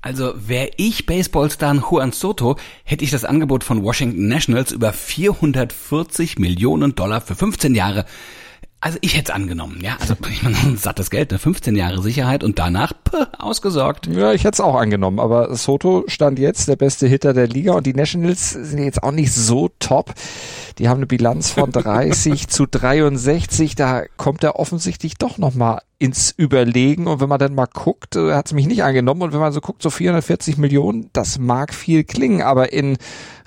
Also wäre ich Baseballstar Juan Soto, hätte ich das Angebot von Washington Nationals über 440 Millionen Dollar für 15 Jahre also ich hätte es angenommen, ja. Also ich meine, sattes Geld, ne? 15 Jahre Sicherheit und danach puh, ausgesorgt. Ja, ich hätte es auch angenommen, aber Soto stand jetzt der beste Hitter der Liga und die Nationals sind jetzt auch nicht so top. Die haben eine Bilanz von 30 zu 63, da kommt er offensichtlich doch nochmal ins Überlegen und wenn man dann mal guckt, äh, hat es mich nicht angenommen und wenn man so guckt, so 440 Millionen, das mag viel klingen, aber in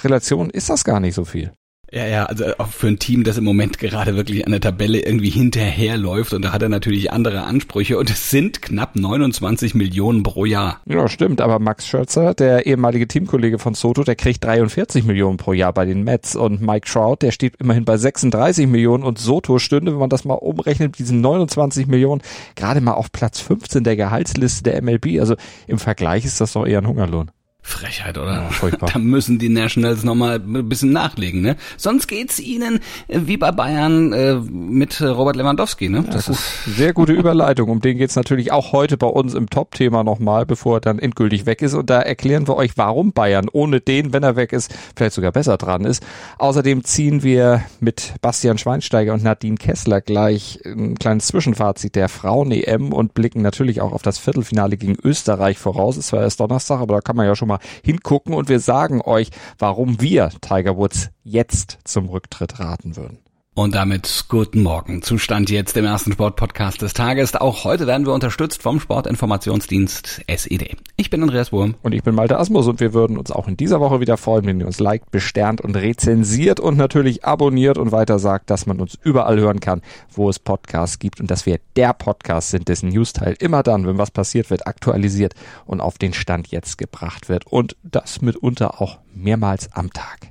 Relation ist das gar nicht so viel. Ja, ja, also auch für ein Team, das im Moment gerade wirklich an der Tabelle irgendwie hinterherläuft und da hat er natürlich andere Ansprüche und es sind knapp 29 Millionen pro Jahr. Ja, stimmt, aber Max Scherzer, der ehemalige Teamkollege von Soto, der kriegt 43 Millionen pro Jahr bei den Mets und Mike Trout, der steht immerhin bei 36 Millionen und Soto stünde, wenn man das mal umrechnet, diesen 29 Millionen, gerade mal auf Platz 15 der Gehaltsliste der MLB. Also im Vergleich ist das doch eher ein Hungerlohn. Frechheit, oder? Ja, da müssen die Nationals nochmal ein bisschen nachlegen, ne? Sonst geht's ihnen äh, wie bei Bayern äh, mit Robert Lewandowski, ne? Das ja, ist sehr gute Überleitung. Um den geht's natürlich auch heute bei uns im Top-Thema nochmal, bevor er dann endgültig weg ist. Und da erklären wir euch, warum Bayern ohne den, wenn er weg ist, vielleicht sogar besser dran ist. Außerdem ziehen wir mit Bastian Schweinsteiger und Nadine Kessler gleich ein kleines Zwischenfazit der Frauen-EM und blicken natürlich auch auf das Viertelfinale gegen Österreich voraus. Es war erst Donnerstag, aber da kann man ja schon mal hingucken und wir sagen euch, warum wir Tiger Woods jetzt zum Rücktritt raten würden. Und damit guten Morgen. Zustand jetzt im ersten Sportpodcast des Tages. Auch heute werden wir unterstützt vom Sportinformationsdienst SED. Ich bin Andreas Wurm. Und ich bin Malte Asmus und wir würden uns auch in dieser Woche wieder freuen, wenn ihr uns liked, besternt und rezensiert und natürlich abonniert und weiter sagt, dass man uns überall hören kann, wo es Podcasts gibt und dass wir der Podcast sind, dessen Newsteil immer dann, wenn was passiert wird, aktualisiert und auf den Stand jetzt gebracht wird. Und das mitunter auch mehrmals am Tag.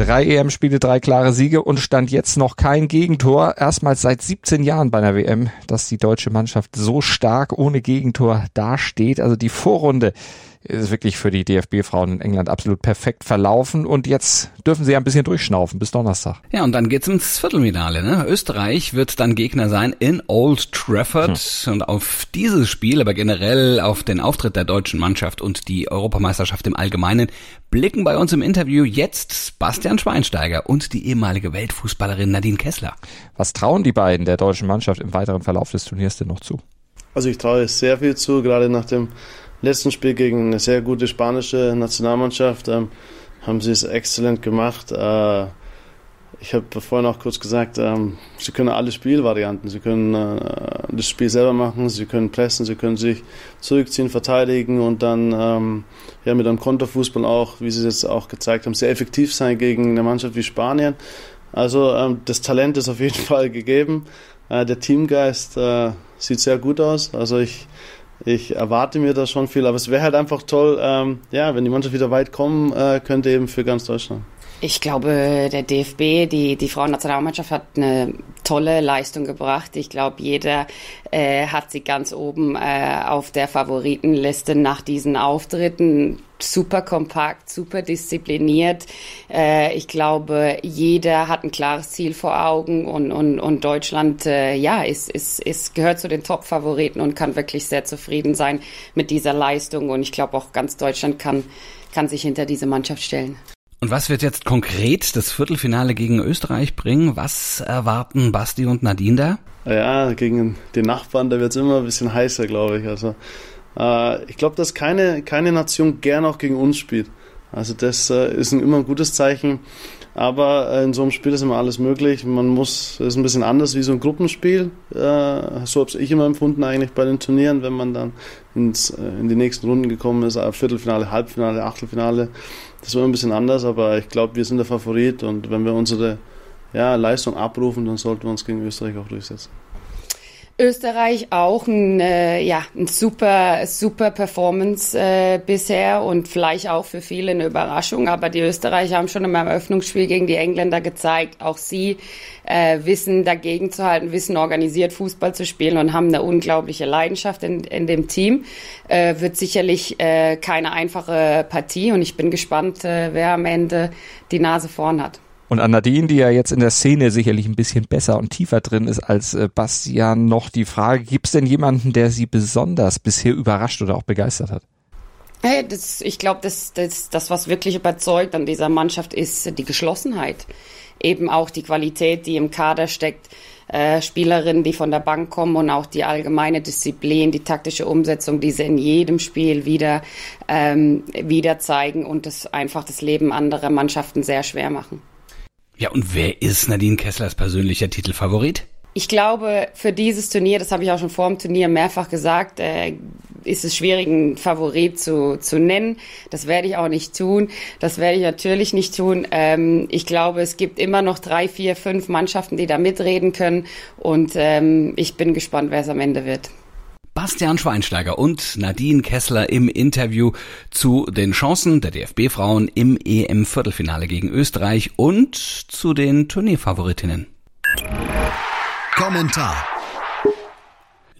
Drei EM-Spiele, drei klare Siege und stand jetzt noch kein Gegentor. Erstmals seit 17 Jahren bei einer WM, dass die deutsche Mannschaft so stark ohne Gegentor dasteht. Also die Vorrunde ist wirklich für die DFB-Frauen in England absolut perfekt verlaufen und jetzt dürfen sie ein bisschen durchschnaufen bis Donnerstag. Ja, und dann geht's ins Viertelfinale. Ne? Österreich wird dann Gegner sein in Old Trafford hm. und auf dieses Spiel, aber generell auf den Auftritt der deutschen Mannschaft und die Europameisterschaft im Allgemeinen blicken bei uns im Interview jetzt Bastian Schweinsteiger und die ehemalige Weltfußballerin Nadine Kessler. Was trauen die beiden der deutschen Mannschaft im weiteren Verlauf des Turniers denn noch zu? Also ich traue sehr viel zu, gerade nach dem letzten Spiel gegen eine sehr gute spanische Nationalmannschaft ähm, haben sie es exzellent gemacht. Äh, ich habe vorhin auch kurz gesagt, ähm, sie können alle Spielvarianten. Sie können äh, das Spiel selber machen, sie können pressen, sie können sich zurückziehen, verteidigen und dann ähm, ja, mit einem Konterfußball auch, wie sie es jetzt auch gezeigt haben, sehr effektiv sein gegen eine Mannschaft wie Spanien. Also ähm, das Talent ist auf jeden Fall gegeben. Äh, der Teamgeist äh, sieht sehr gut aus. Also ich ich erwarte mir da schon viel, aber es wäre halt einfach toll, ähm, ja, wenn die Mannschaft wieder weit kommen äh, könnte, eben für ganz Deutschland. Ich glaube, der DFB, die, die Frauennationalmannschaft hat eine tolle Leistung gebracht. Ich glaube, jeder äh, hat sie ganz oben äh, auf der Favoritenliste nach diesen Auftritten. Super kompakt, super diszipliniert. Äh, ich glaube, jeder hat ein klares Ziel vor Augen und, und, und Deutschland, äh, ja, ist, ist, ist, gehört zu den Top-Favoriten und kann wirklich sehr zufrieden sein mit dieser Leistung. Und ich glaube, auch ganz Deutschland kann, kann sich hinter diese Mannschaft stellen. Und was wird jetzt konkret das Viertelfinale gegen Österreich bringen? Was erwarten Basti und Nadine da? Ja, gegen den Nachbarn, da wird es immer ein bisschen heißer, glaube ich. Also äh, ich glaube, dass keine, keine Nation gern auch gegen uns spielt. Also das äh, ist ein, immer ein gutes Zeichen. Aber äh, in so einem Spiel ist immer alles möglich. Man muss, das ist ein bisschen anders wie so ein Gruppenspiel. Äh, so habe ich immer empfunden eigentlich bei den Turnieren, wenn man dann ins, äh, in die nächsten Runden gekommen ist, Viertelfinale, Halbfinale, Achtelfinale. Das war ein bisschen anders, aber ich glaube, wir sind der Favorit und wenn wir unsere ja, Leistung abrufen, dann sollten wir uns gegen Österreich auch durchsetzen. Österreich auch ein, äh, ja, ein super, super Performance äh, bisher und vielleicht auch für viele eine Überraschung. Aber die Österreicher haben schon im Eröffnungsspiel gegen die Engländer gezeigt, auch sie äh, wissen dagegen zu halten, wissen organisiert Fußball zu spielen und haben eine unglaubliche Leidenschaft in, in dem Team. Äh, wird sicherlich äh, keine einfache Partie und ich bin gespannt, äh, wer am Ende die Nase vorn hat. Und an Nadine, die ja jetzt in der Szene sicherlich ein bisschen besser und tiefer drin ist als äh, Bastian, noch die Frage, gibt es denn jemanden, der sie besonders bisher überrascht oder auch begeistert hat? Hey, das, ich glaube, das, das, das, was wirklich überzeugt an dieser Mannschaft, ist die Geschlossenheit. Eben auch die Qualität, die im Kader steckt. Äh, Spielerinnen, die von der Bank kommen und auch die allgemeine Disziplin, die taktische Umsetzung, die sie in jedem Spiel wieder, ähm, wieder zeigen und das einfach das Leben anderer Mannschaften sehr schwer machen. Ja, und wer ist Nadine Kesslers persönlicher Titelfavorit? Ich glaube, für dieses Turnier, das habe ich auch schon vor dem Turnier mehrfach gesagt, äh, ist es schwierig, einen Favorit zu, zu nennen. Das werde ich auch nicht tun. Das werde ich natürlich nicht tun. Ähm, ich glaube, es gibt immer noch drei, vier, fünf Mannschaften, die da mitreden können. Und ähm, ich bin gespannt, wer es am Ende wird. Bastian Schweinsteiger und Nadine Kessler im Interview zu den Chancen der DFB-Frauen im EM-Viertelfinale gegen Österreich und zu den Turnierfavoritinnen. Kommentar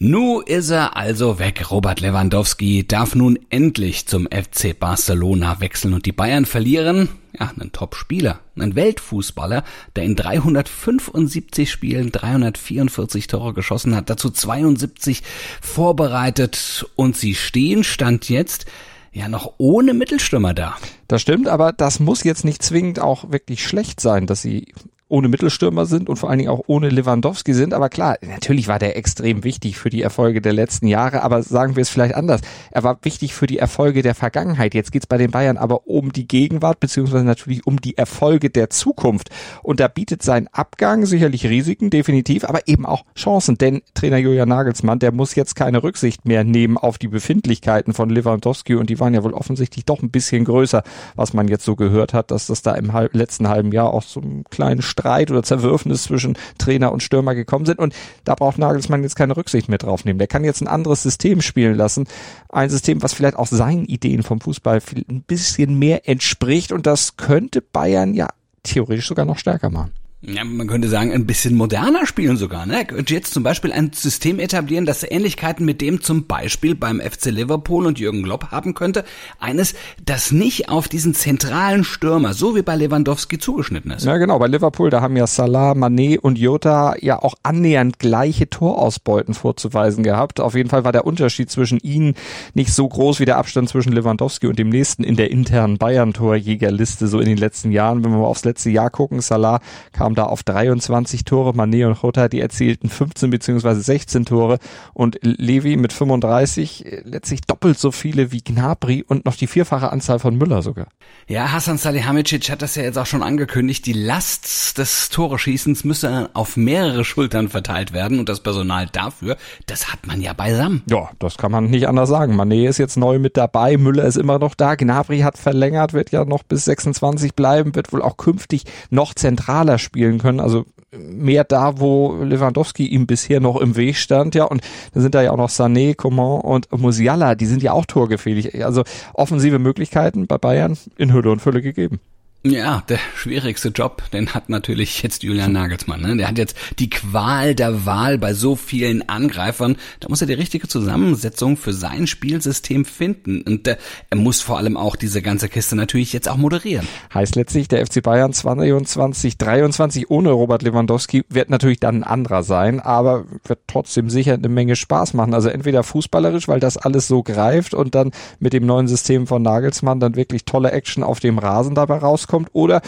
Nu ist er also weg. Robert Lewandowski darf nun endlich zum FC Barcelona wechseln und die Bayern verlieren. Ja, einen Top-Spieler, einen Weltfußballer, der in 375 Spielen 344 Tore geschossen hat, dazu 72 vorbereitet und sie stehen, stand jetzt, ja noch ohne Mittelstürmer da. Das stimmt, aber das muss jetzt nicht zwingend auch wirklich schlecht sein, dass sie ohne Mittelstürmer sind und vor allen Dingen auch ohne Lewandowski sind. Aber klar, natürlich war der extrem wichtig für die Erfolge der letzten Jahre, aber sagen wir es vielleicht anders. Er war wichtig für die Erfolge der Vergangenheit. Jetzt geht's bei den Bayern aber um die Gegenwart, beziehungsweise natürlich um die Erfolge der Zukunft. Und da bietet sein Abgang sicherlich Risiken, definitiv, aber eben auch Chancen. Denn Trainer Julian Nagelsmann, der muss jetzt keine Rücksicht mehr nehmen auf die Befindlichkeiten von Lewandowski und die waren ja wohl offensichtlich doch ein bisschen größer, was man jetzt so gehört hat, dass das da im letzten halben Jahr auch so einen kleinen Streit oder Zerwürfnis zwischen Trainer und Stürmer gekommen sind. Und da braucht Nagelsmann jetzt keine Rücksicht mehr drauf nehmen. Der kann jetzt ein anderes System spielen lassen. Ein System, was vielleicht auch seinen Ideen vom Fußball ein bisschen mehr entspricht. Und das könnte Bayern ja theoretisch sogar noch stärker machen ja, man könnte sagen, ein bisschen moderner spielen sogar. Ne? Könnte jetzt zum Beispiel ein System etablieren, das Ähnlichkeiten mit dem zum Beispiel beim FC Liverpool und Jürgen Klopp haben könnte. Eines, das nicht auf diesen zentralen Stürmer, so wie bei Lewandowski, zugeschnitten ist. Ja, genau. Bei Liverpool, da haben ja Salah, Mané und Jota ja auch annähernd gleiche Torausbeuten vorzuweisen gehabt. Auf jeden Fall war der Unterschied zwischen ihnen nicht so groß wie der Abstand zwischen Lewandowski und dem nächsten in der internen Bayern-Torjägerliste so in den letzten Jahren. Wenn wir mal aufs letzte Jahr gucken, Salah kam kam da auf 23 Tore. Mané und Jota, die erzielten 15 beziehungsweise 16 Tore und Levi mit 35 äh, letztlich doppelt so viele wie Gnabry und noch die vierfache Anzahl von Müller sogar. Ja, Hasan Salihamidzic hat das ja jetzt auch schon angekündigt. Die Last des Toreschießens müsse auf mehrere Schultern verteilt werden und das Personal dafür, das hat man ja beisammen. Ja, das kann man nicht anders sagen. Mané ist jetzt neu mit dabei, Müller ist immer noch da, Gnabry hat verlängert, wird ja noch bis 26 bleiben, wird wohl auch künftig noch zentraler spielen spielen können. Also mehr da, wo Lewandowski ihm bisher noch im Weg stand, ja, und dann sind da ja auch noch Sané, Coman und Musiala, die sind ja auch torgefähig. Also offensive Möglichkeiten bei Bayern in Hülle und Fülle gegeben. Ja, der schwierigste Job, den hat natürlich jetzt Julian Nagelsmann. Ne? Der hat jetzt die Qual der Wahl bei so vielen Angreifern. Da muss er die richtige Zusammensetzung für sein Spielsystem finden. Und äh, er muss vor allem auch diese ganze Kiste natürlich jetzt auch moderieren. Heißt letztlich, der FC Bayern 22, 23 ohne Robert Lewandowski wird natürlich dann ein anderer sein, aber wird trotzdem sicher eine Menge Spaß machen. Also entweder fußballerisch, weil das alles so greift und dann mit dem neuen System von Nagelsmann dann wirklich tolle Action auf dem Rasen dabei rauskommt rauskommt oder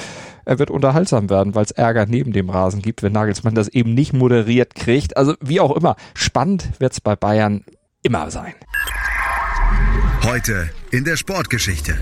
er wird unterhaltsam werden, weil es Ärger neben dem Rasen gibt, wenn Nagelsmann das eben nicht moderiert kriegt. Also wie auch immer, spannend wird es bei Bayern immer sein. Heute in der Sportgeschichte.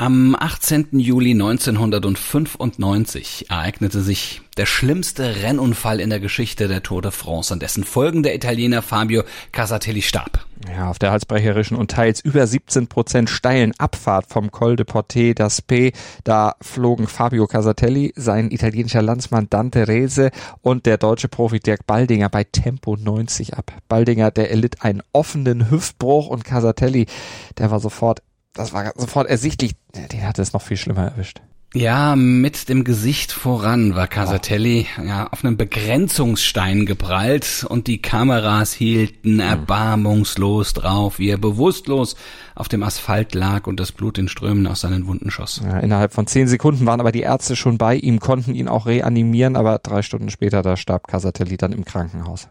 Am 18. Juli 1995 ereignete sich der schlimmste Rennunfall in der Geschichte der Tour de France, an dessen Folgen der Italiener Fabio Casatelli starb. Ja, auf der halsbrecherischen und teils über 17 Prozent steilen Abfahrt vom Col de Porte d'Aspet, da flogen Fabio Casatelli, sein italienischer Landsmann Dante Rese und der deutsche Profi Dirk Baldinger bei Tempo 90 ab. Baldinger, der erlitt einen offenen Hüftbruch und Casatelli, der war sofort das war sofort ersichtlich, den hatte es noch viel schlimmer erwischt. Ja, mit dem Gesicht voran war Casatelli oh. ja, auf einen Begrenzungsstein geprallt und die Kameras hielten hm. erbarmungslos drauf, wie er bewusstlos auf dem Asphalt lag und das Blut in Strömen aus seinen Wunden schoss. Ja, innerhalb von zehn Sekunden waren aber die Ärzte schon bei ihm, konnten ihn auch reanimieren, aber drei Stunden später, da starb Casatelli dann im Krankenhaus.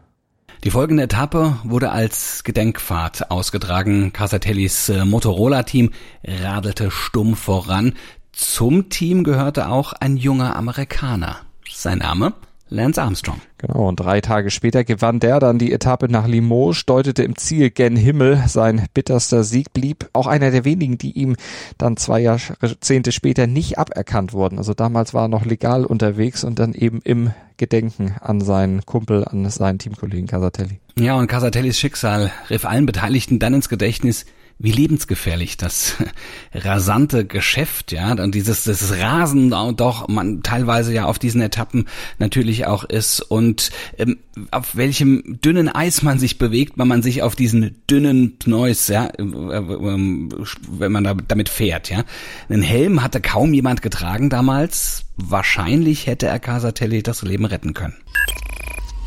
Die folgende Etappe wurde als Gedenkfahrt ausgetragen. Casatellis äh, Motorola-Team radelte stumm voran. Zum Team gehörte auch ein junger Amerikaner. Sein Name? Lance Armstrong. Genau, und drei Tage später gewann der dann die Etappe nach Limoges, deutete im Ziel gen Himmel. Sein bitterster Sieg blieb auch einer der wenigen, die ihm dann zwei Jahrzehnte später nicht aberkannt wurden. Also damals war er noch legal unterwegs und dann eben im Gedenken an seinen Kumpel, an seinen Teamkollegen Casatelli. Ja, und Casatellis Schicksal riff allen Beteiligten dann ins Gedächtnis, wie lebensgefährlich das rasante Geschäft, ja, und dieses das Rasen doch man teilweise ja auf diesen Etappen natürlich auch ist und ähm, auf welchem dünnen Eis man sich bewegt, wenn man sich auf diesen dünnen Pneus, ja, äh, äh, wenn man da, damit fährt, ja. Einen Helm hatte kaum jemand getragen damals. Wahrscheinlich hätte er Casatelli das Leben retten können.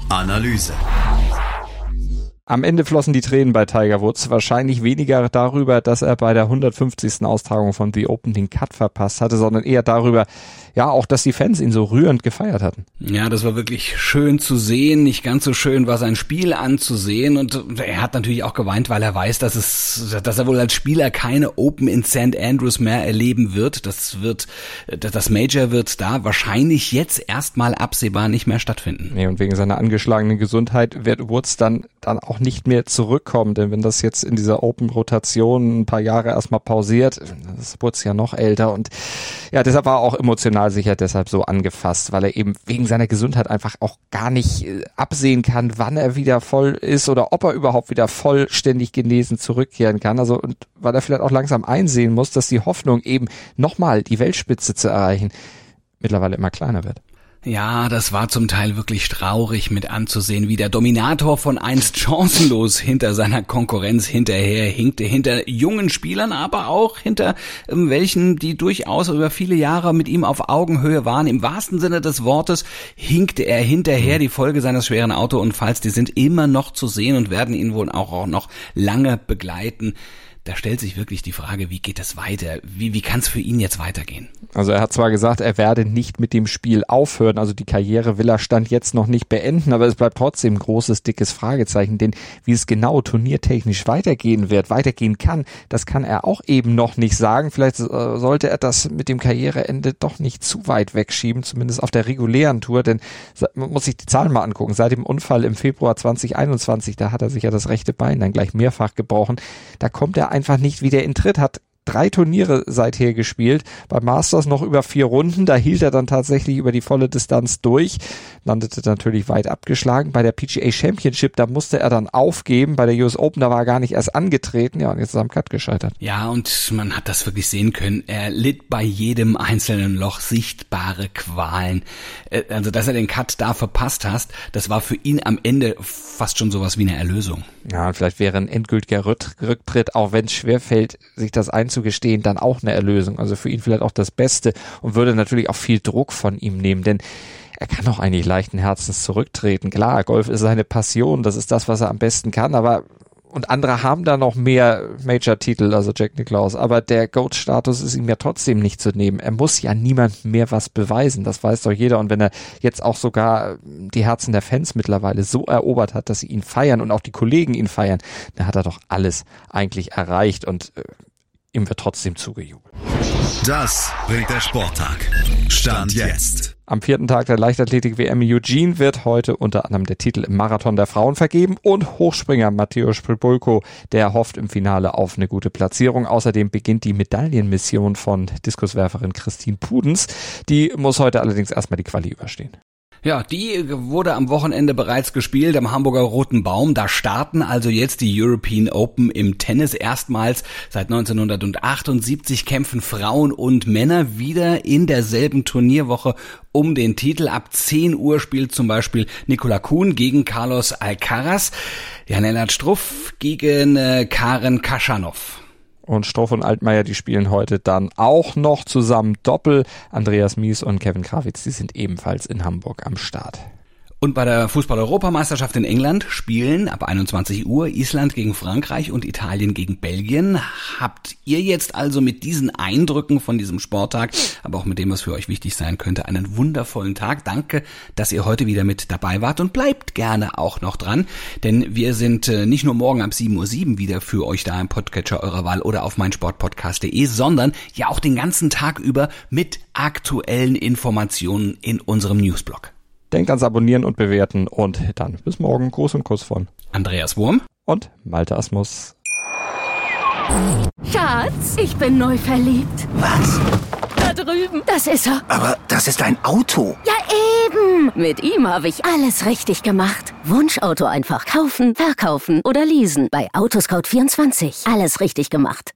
Analyse. Am Ende flossen die Tränen bei Tiger Woods. Wahrscheinlich weniger darüber, dass er bei der 150. Austragung von The Open den Cut verpasst hatte, sondern eher darüber, ja, auch, dass die Fans ihn so rührend gefeiert hatten. Ja, das war wirklich schön zu sehen. Nicht ganz so schön war sein Spiel anzusehen. Und er hat natürlich auch geweint, weil er weiß, dass es, dass er wohl als Spieler keine Open in St. Andrews mehr erleben wird. Das wird, das Major wird da wahrscheinlich jetzt erstmal absehbar nicht mehr stattfinden. Nee, und wegen seiner angeschlagenen Gesundheit wird Woods dann, dann auch nicht mehr zurückkommen, denn wenn das jetzt in dieser Open-Rotation ein paar Jahre erstmal pausiert, das wurde ja noch älter und ja, deshalb war er auch emotional sicher deshalb so angefasst, weil er eben wegen seiner Gesundheit einfach auch gar nicht äh, absehen kann, wann er wieder voll ist oder ob er überhaupt wieder vollständig genesen zurückkehren kann. Also und weil er vielleicht auch langsam einsehen muss, dass die Hoffnung eben nochmal die Weltspitze zu erreichen mittlerweile immer kleiner wird. Ja, das war zum Teil wirklich traurig mit anzusehen, wie der Dominator von einst chancenlos hinter seiner Konkurrenz hinterher hinkte, hinter jungen Spielern, aber auch hinter ähm, welchen, die durchaus über viele Jahre mit ihm auf Augenhöhe waren. Im wahrsten Sinne des Wortes hinkte er hinterher. Die Folge seines schweren Autounfalls, die sind immer noch zu sehen und werden ihn wohl auch, auch noch lange begleiten da stellt sich wirklich die Frage, wie geht es weiter? Wie, wie kann es für ihn jetzt weitergehen? Also er hat zwar gesagt, er werde nicht mit dem Spiel aufhören, also die Karriere will er Stand jetzt noch nicht beenden, aber es bleibt trotzdem ein großes, dickes Fragezeichen, denn wie es genau turniertechnisch weitergehen wird, weitergehen kann, das kann er auch eben noch nicht sagen. Vielleicht äh, sollte er das mit dem Karriereende doch nicht zu weit wegschieben, zumindest auf der regulären Tour, denn man muss sich die Zahlen mal angucken. Seit dem Unfall im Februar 2021, da hat er sich ja das rechte Bein dann gleich mehrfach gebrochen, da kommt er einfach nicht wieder in Tritt, hat drei Turniere seither gespielt. Beim Masters noch über vier Runden. Da hielt er dann tatsächlich über die volle Distanz durch. Landete natürlich weit abgeschlagen. Bei der PGA Championship, da musste er dann aufgeben. Bei der US Open, da war er gar nicht erst angetreten. Ja, und jetzt ist er am Cut gescheitert. Ja, und man hat das wirklich sehen können. Er litt bei jedem einzelnen Loch sichtbare Qualen. Äh, also, dass er den Cut da verpasst hast, das war für ihn am Ende fast schon sowas wie eine Erlösung. Ja, und vielleicht wäre ein endgültiger Rücktritt, auch wenn es schwerfällt, sich das einzugestehen, dann auch eine Erlösung. Also für ihn vielleicht auch das Beste und würde natürlich auch viel Druck von ihm nehmen, denn er kann auch eigentlich leichten Herzens zurücktreten. Klar, Golf ist seine Passion, das ist das, was er am besten kann, aber und andere haben da noch mehr Major-Titel, also Jack Nicklaus, aber der GOAT-Status ist ihm ja trotzdem nicht zu nehmen. Er muss ja niemand mehr was beweisen, das weiß doch jeder. Und wenn er jetzt auch sogar die Herzen der Fans mittlerweile so erobert hat, dass sie ihn feiern und auch die Kollegen ihn feiern, dann hat er doch alles eigentlich erreicht und äh, ihm wird trotzdem zugejubelt. Das bringt der Sporttag. Stand jetzt. Am vierten Tag der Leichtathletik-WM Eugene wird heute unter anderem der Titel im Marathon der Frauen vergeben und Hochspringer Matteo Spribulko, der hofft im Finale auf eine gute Platzierung. Außerdem beginnt die Medaillenmission von Diskuswerferin Christine Pudens. Die muss heute allerdings erstmal die Quali überstehen. Ja, die wurde am Wochenende bereits gespielt am Hamburger Roten Baum. Da starten also jetzt die European Open im Tennis. Erstmals seit 1978 kämpfen Frauen und Männer wieder in derselben Turnierwoche um den Titel. Ab 10 Uhr spielt zum Beispiel Nikola Kuhn gegen Carlos Alcaraz. Jan-Lennart Struff gegen äh, Karen Kaschanov. Und Stroff und Altmaier, die spielen heute dann auch noch zusammen Doppel. Andreas Mies und Kevin Krawitz, die sind ebenfalls in Hamburg am Start. Und bei der Fußball-Europameisterschaft in England spielen ab 21 Uhr Island gegen Frankreich und Italien gegen Belgien. Habt ihr jetzt also mit diesen Eindrücken von diesem Sporttag, aber auch mit dem, was für euch wichtig sein könnte, einen wundervollen Tag. Danke, dass ihr heute wieder mit dabei wart und bleibt gerne auch noch dran, denn wir sind äh, nicht nur morgen ab 7.07 Uhr wieder für euch da im Podcatcher eurer Wahl oder auf meinsportpodcast.de, sondern ja auch den ganzen Tag über mit aktuellen Informationen in unserem Newsblog. Denkt ans Abonnieren und Bewerten und dann bis morgen. Gruß und Kuss von Andreas Wurm und Malte Asmus. Schatz, ich bin neu verliebt. Was? Da drüben. Das ist er. Aber das ist ein Auto. Ja, eben. Mit ihm habe ich alles richtig gemacht. Wunschauto einfach kaufen, verkaufen oder leasen. Bei Autoscout24. Alles richtig gemacht.